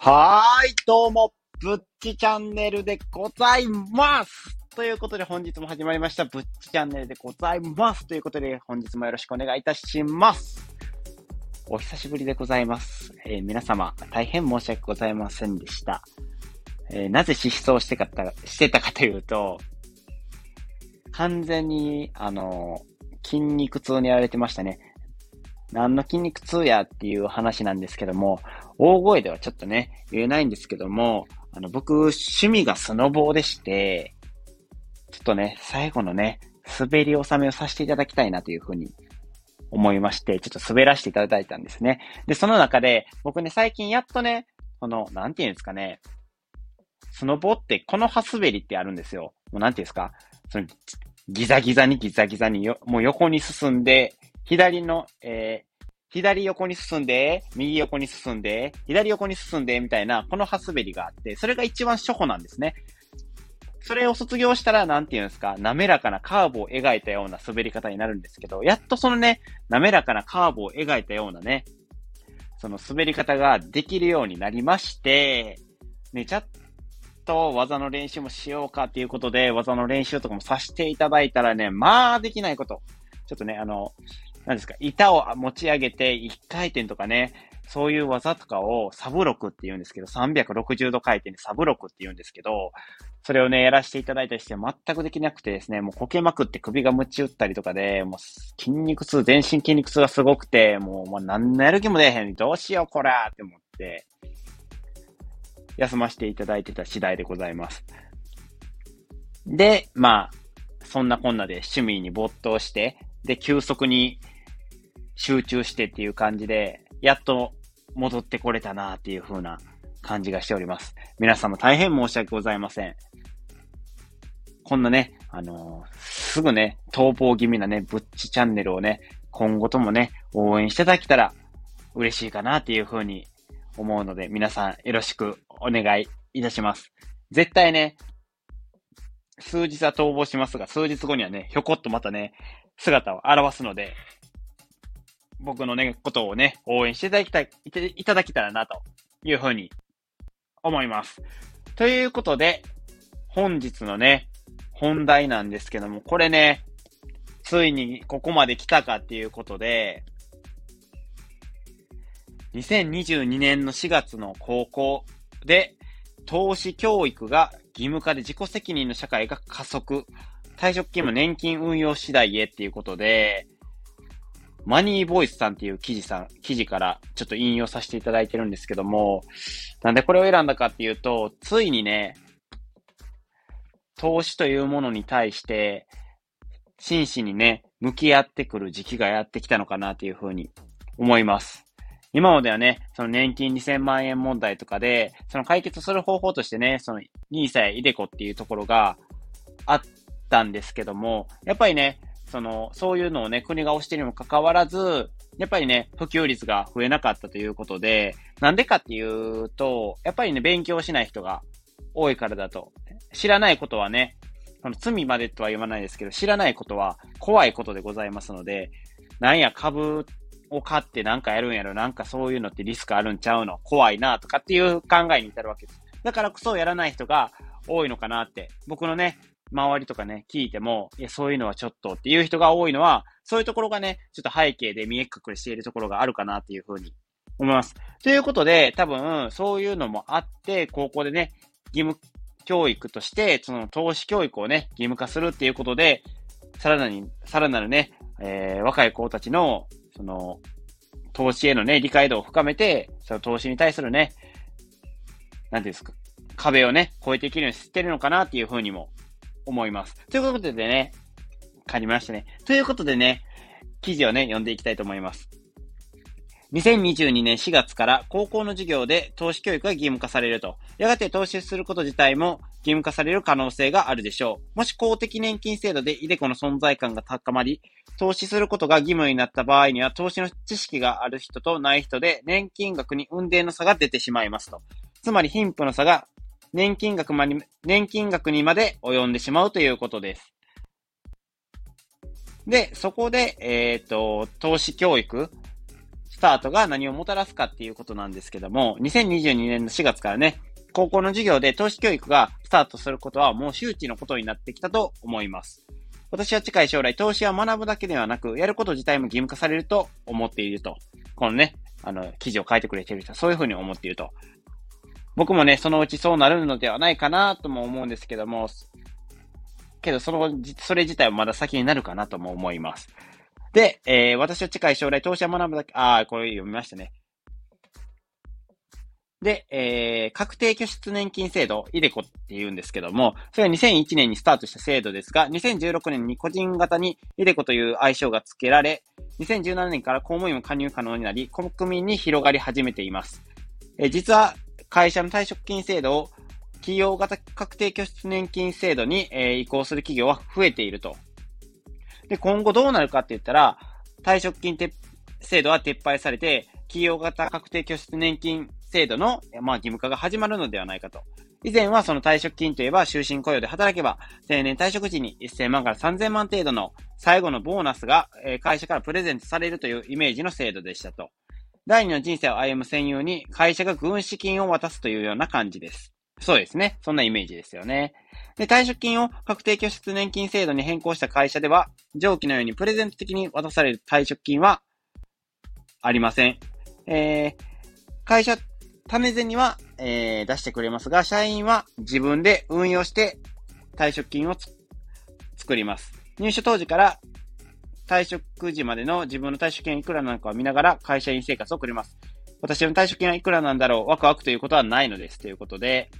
はーい、どうも、ぶっちチャンネルでございますということで本日も始まりました、ぶっちチャンネルでございますということで本日もよろしくお願いいたします。お久しぶりでございます。えー、皆様、大変申し訳ございませんでした。えー、なぜ失踪してかった、してたかというと、完全に、あの、筋肉痛にやられてましたね。何の筋肉痛やっていう話なんですけども、大声ではちょっとね、言えないんですけども、あの、僕、趣味がスノボーでして、ちょっとね、最後のね、滑り納めをさせていただきたいなというふうに思いまして、ちょっと滑らせていただいたんですね。で、その中で、僕ね、最近やっとね、この、なんていうんですかね、スノボってこの葉滑りってあるんですよ。もうなんていうんですか、その、ギザギザにギザギザによ、もう横に進んで、左の、え、左横に進んで、右横に進んで、左横に進んで、みたいな、この葉滑りがあって、それが一番初歩なんですね。それを卒業したら、なんていうんですか、滑らかなカーブを描いたような滑り方になるんですけど、やっとそのね、滑らかなカーブを描いたようなね、その滑り方ができるようになりまして、ね、ちょっと技の練習もしようかっていうことで、技の練習とかもさせていただいたらね、まあできないこと。ちょっとね、あの、何ですか、板を持ち上げて1回転とかね、そういう技とかをサブロクって言うんですけど、360度回転でサブロクって言うんですけど、それをね、やらせていただいたりして全くできなくてですね、もうこけまくって首がむち打ったりとかで、もう筋肉痛、全身筋肉痛がすごくて、もう、もう何のやる気も出えへん。どうしようこらって思って、休ませていただいてた次第でございます。で、まあ、そんなこんなで趣味に没頭して、で、急速に集中してっていう感じで、やっと戻ってこれたなっていう風な感じがしております。皆様大変申し訳ございません。こんなね、あのー、すぐね、逃亡気味なね、ぶっちチャンネルをね、今後ともね、応援していただけたら嬉しいかなっていう風に思うので、皆さんよろしくお願いいたします。絶対ね、数日は逃亡しますが、数日後にはね、ひょこっとまたね、姿を現すので、僕のね、ことをね、応援していただきたい、いただけたらな、というふうに思います。ということで、本日のね、本題なんですけども、これね、ついにここまで来たかっていうことで、2022年の4月の高校で、投資教育が義務化で自己責任の社会が加速。退職金も年金運用次第へっていうことで、マニーボイスさんっていう記事さん、記事からちょっと引用させていただいてるんですけども、なんでこれを選んだかっていうと、ついにね、投資というものに対して、真摯にね、向き合ってくる時期がやってきたのかなというふうに思います。今まではね、その年金2000万円問題とかで、その解決する方法としてね、その NISA やイデコっていうところがあったんですけども、やっぱりね、その、そういうのをね、国が推してるにもかかわらず、やっぱりね、普及率が増えなかったということで、なんでかっていうと、やっぱりね、勉強しない人が多いからだと。知らないことはね、その罪までとは言わないですけど、知らないことは怖いことでございますので、なんや株を買ってなんかやるんやろ、なんかそういうのってリスクあるんちゃうの、怖いなとかっていう考えに至るわけです。だからこそやらない人が多いのかなって、僕のね、周りとかね、聞いても、いや、そういうのはちょっとっていう人が多いのは、そういうところがね、ちょっと背景で見え隠れしているところがあるかなっていうふうに思います。ということで、多分、そういうのもあって、高校でね、義務教育として、その投資教育をね、義務化するっていうことで、さらなる、さらなるね、えー、若い子たちの、その、投資へのね、理解度を深めて、その投資に対するね、なんていうんですか、壁をね、超えていけるようにしてるのかなっていうふうにも思います。ということでね、借りましたね。ということでね、記事をね、読んでいきたいと思います。2022年4月から高校の授業で投資教育が義務化されると、やがて投資すること自体も義務化される可能性があるでしょう。もし公的年金制度でイデコの存在感が高まり、投資することが義務になった場合には、投資の知識がある人とない人で年金額に運転の差が出てしまいますと。つまり貧富の差が年金額まに、年金額にまで及んでしまうということです。で、そこで、えっ、ー、と、投資教育スタートが何をもたらすかっていうことなんですけども、2022年の4月からね、高校の授業で投資教育がスタートすることはもう周知のことになってきたと思います。私は近い将来、投資は学ぶだけではなく、やること自体も義務化されると思っていると。このね、あの、記事を書いてくれてる人はそういうふうに思っていると。僕もね、そのうちそうなるのではないかなとも思うんですけども、けど、その、それ自体はまだ先になるかなとも思います。で、えー、私は近い将来、投資は学ぶだけ、ああ、これ読みましたね。で、えー、確定拠出年金制度、イデコって言うんですけども、それは2001年にスタートした制度ですが、2016年に個人型にイデコという愛称が付けられ、2017年から公務員も加入可能になり、国民に広がり始めています。えー、実は、会社の退職金制度を企業型確定拠出年金制度に、え、移行する企業は増えていると。で、今後どうなるかって言ったら、退職金制度は撤廃されて、企業型確定拠出年金制度の、まあ、義務化が始まるのではないかと。以前はその退職金といえば終身雇用で働けば、定年退職時に1000万から3000万程度の最後のボーナスが会社からプレゼントされるというイメージの制度でしたと。第二の人生を歩む専用に会社が軍資金を渡すというような感じです。そうですね。そんなイメージですよね。で、退職金を確定拠出年金制度に変更した会社では、上記のようにプレゼント的に渡される退職金はありません。えー、会社種銭は、えー、出してくれますが、社員は自分で運用して退職金を作ります。入社当時から退職時までの自分の退職金いくらなのかを見ながら会社員生活を送ります。私の退職金はいくらなんだろうワクワクということはないのです。ということで、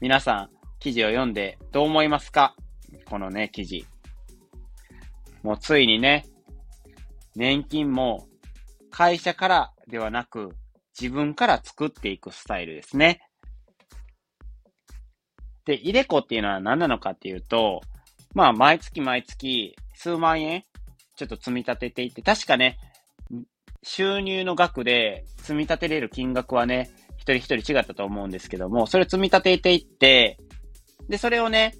皆さん、記事を読んでどう思いますか？このね、記事。もうついにね、年金も会社からではなく、自分から作っていくスタイルですね。で、イデコっていうのは何なのかっていうと、まあ、毎月毎月数万円？ちょっと積み立てていって、確かね、収入の額で積み立てれる金額はね、一人一人違ったと思うんですけども、それ積み立てていって、で、それをね、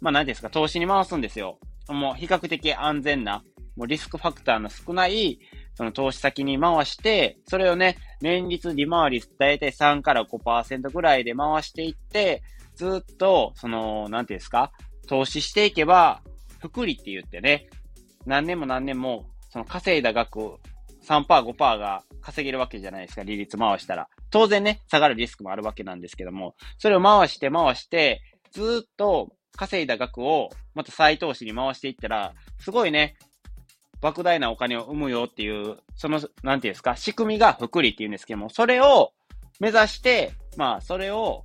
まあ何ですか、投資に回すんですよ。もう比較的安全な、もうリスクファクターの少ない、その投資先に回して、それをね、年率利回りだいたい3から5%ぐらいで回していって、ずっと、その、なんていうんですか、投資していけば、福利って言ってね、何年も何年も、その稼いだ額、3%、5%が稼げるわけじゃないですか、利率回したら。当然ね、下がるリスクもあるわけなんですけども、それを回して回して、ずっと稼いだ額をまた再投資に回していったら、すごいね、莫大なお金を生むよっていう、その、なんていうんですか、仕組みが福利っていうんですけども、それを目指して、まあ、それを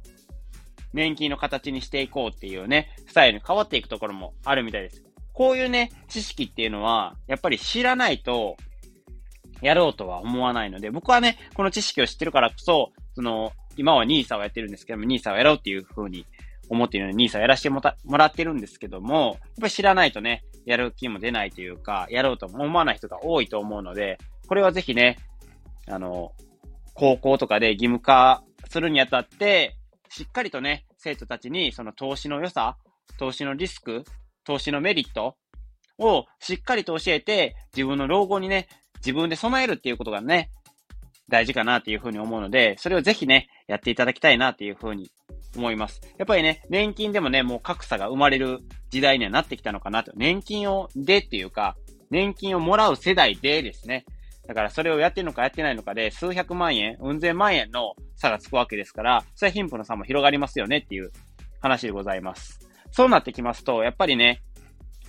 年金の形にしていこうっていうね、スタイルに変わっていくところもあるみたいです。こういうね、知識っていうのは、やっぱり知らないと、やろうとは思わないので、僕はね、この知識を知ってるからこそ、その、今は NISA をやってるんですけども、NISA をやろうっていう風に思っているので、NISA をやらせてもらってるんですけども、やっぱり知らないとね、やる気も出ないというか、やろうと思わない人が多いと思うので、これはぜひね、あの、高校とかで義務化するにあたって、しっかりとね、生徒たちにその投資の良さ、投資のリスク、投資のメリットをしっかりと教えて、自分の老後にね、自分で備えるっていうことがね、大事かなっていうふうに思うので、それをぜひね、やっていただきたいなっていうふうに思います。やっぱりね、年金でもね、もう格差が生まれる時代にはなってきたのかなと。年金を、でっていうか、年金をもらう世代でですね。だからそれをやってるのかやってないのかで、数百万円、うん千万円の差がつくわけですから、それは貧富の差も広がりますよねっていう話でございます。そうなってきますと、やっぱりね、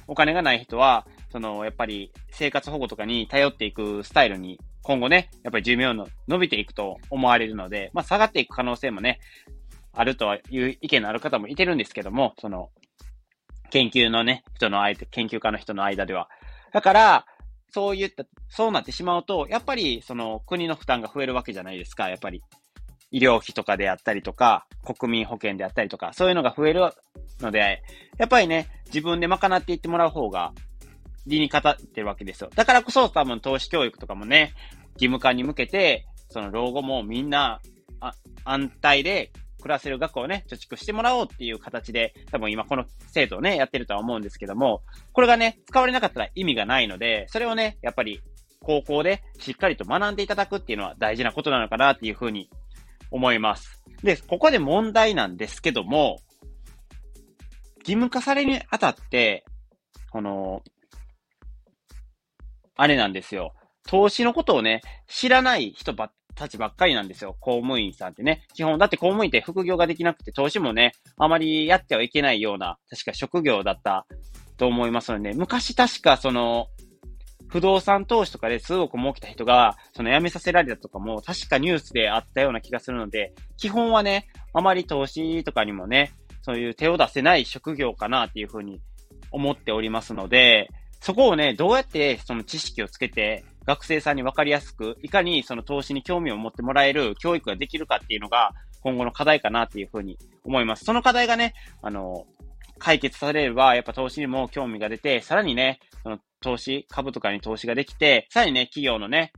お金がない人は、その、やっぱり生活保護とかに頼っていくスタイルに今後ね、やっぱり寿命の伸びていくと思われるので、まあ下がっていく可能性もね、あるとはいう意見のある方もいてるんですけども、その、研究のね、人の間、研究家の人の間では。だから、そういった、そうなってしまうと、やっぱり、その、国の負担が増えるわけじゃないですか、やっぱり。医療費とかであったりとか、国民保険であったりとか、そういうのが増えるので、やっぱりね、自分で賄っていってもらう方が、理にかたってるわけですよ。だからこそ多分投資教育とかもね、義務化に向けて、その老後もみんな、あ、安泰で暮らせる額をね、貯蓄してもらおうっていう形で、多分今この制度をね、やってるとは思うんですけども、これがね、使われなかったら意味がないので、それをね、やっぱり高校でしっかりと学んでいただくっていうのは大事なことなのかなっていうふうに思います。で、ここで問題なんですけども、義務化されにあたって、この、あれなんですよ。投資のことをね、知らない人ばたちばっかりなんですよ。公務員さんってね。基本、だって公務員って副業ができなくて、投資もね、あまりやってはいけないような、確か職業だったと思いますので、ね、昔確かその、不動産投資とかで数億儲けた人が、その辞めさせられたとかも、確かニュースであったような気がするので、基本はね、あまり投資とかにもね、そういう手を出せない職業かなっていうふうに思っておりますので、そこをね、どうやってその知識をつけて、学生さんに分かりやすく、いかにその投資に興味を持ってもらえる教育ができるかっていうのが、今後の課題かなっていうふうに思います。その課題がね、あの、解決されれば、やっぱ投資にも興味が出て、さらにね、その投資、株とかに投資ができて、さらにね、企業のね、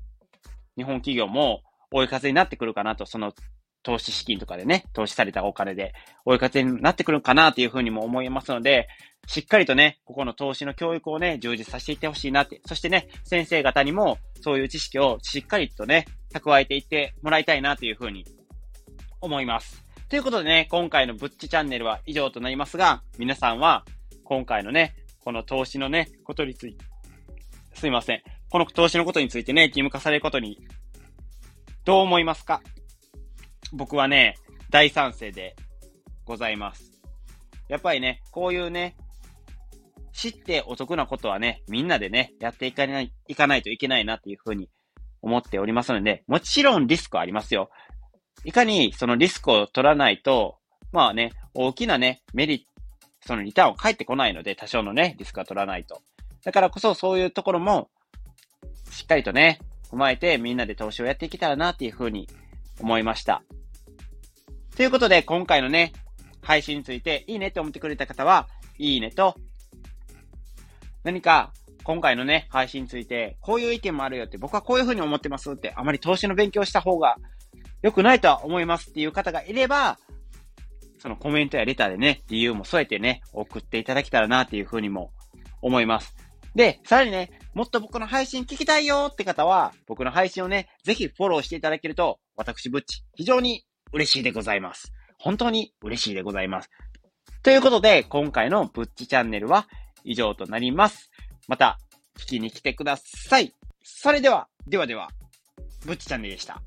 日本企業も追い風になってくるかなと、その投資資金とかでね、投資されたお金で追い風になってくるかなっていうふうにも思いますので、しっかりとね、ここの投資の教育をね、充実させていってほしいなって、そしてね、先生方にもそういう知識をしっかりとね、蓄えていってもらいたいなというふうに思います。ということでね、今回のぶっちチャンネルは以上となりますが、皆さんは今回のね、この投資のね、ことについて、すいません。この投資のことについてね、義務化されることに、どう思いますか？僕はね、大賛成でございます。やっぱりね、こういうね、知ってお得なことはね、みんなでね、やっていかない、いかないといけないなっていうふうに思っておりますので、もちろんリスクはありますよ。いかにそのリスクを取らないと、まあね、大きなね、メリット、そのリターンを返ってこないので、多少のね、リスクは取らないと。だからこそそういうところも、しっかりとね、踏まえてみんなで投資をやっていけたらなっていうふうに思いました。ということで、今回のね、配信についていいねって思ってくれた方は、いいねと、何か今回のね、配信について、こういう意見もあるよって、僕はこういうふうに思ってますって、あまり投資の勉強した方が良くないとは思いますっていう方がいれば、そのコメントやレターでね、理由も添えてね、送っていただけたらなっていうふうにも思います。で、さらにね、もっと僕の配信聞きたいよって方は、僕の配信をね、ぜひフォローしていただけると、私ぶっち、非常に嬉しいでございます。本当に嬉しいでございます。ということで、今回のぶっちチャンネルは以上となります。また、聞きに来てください。それでは、ではでは、ぶっちチャンネルでした。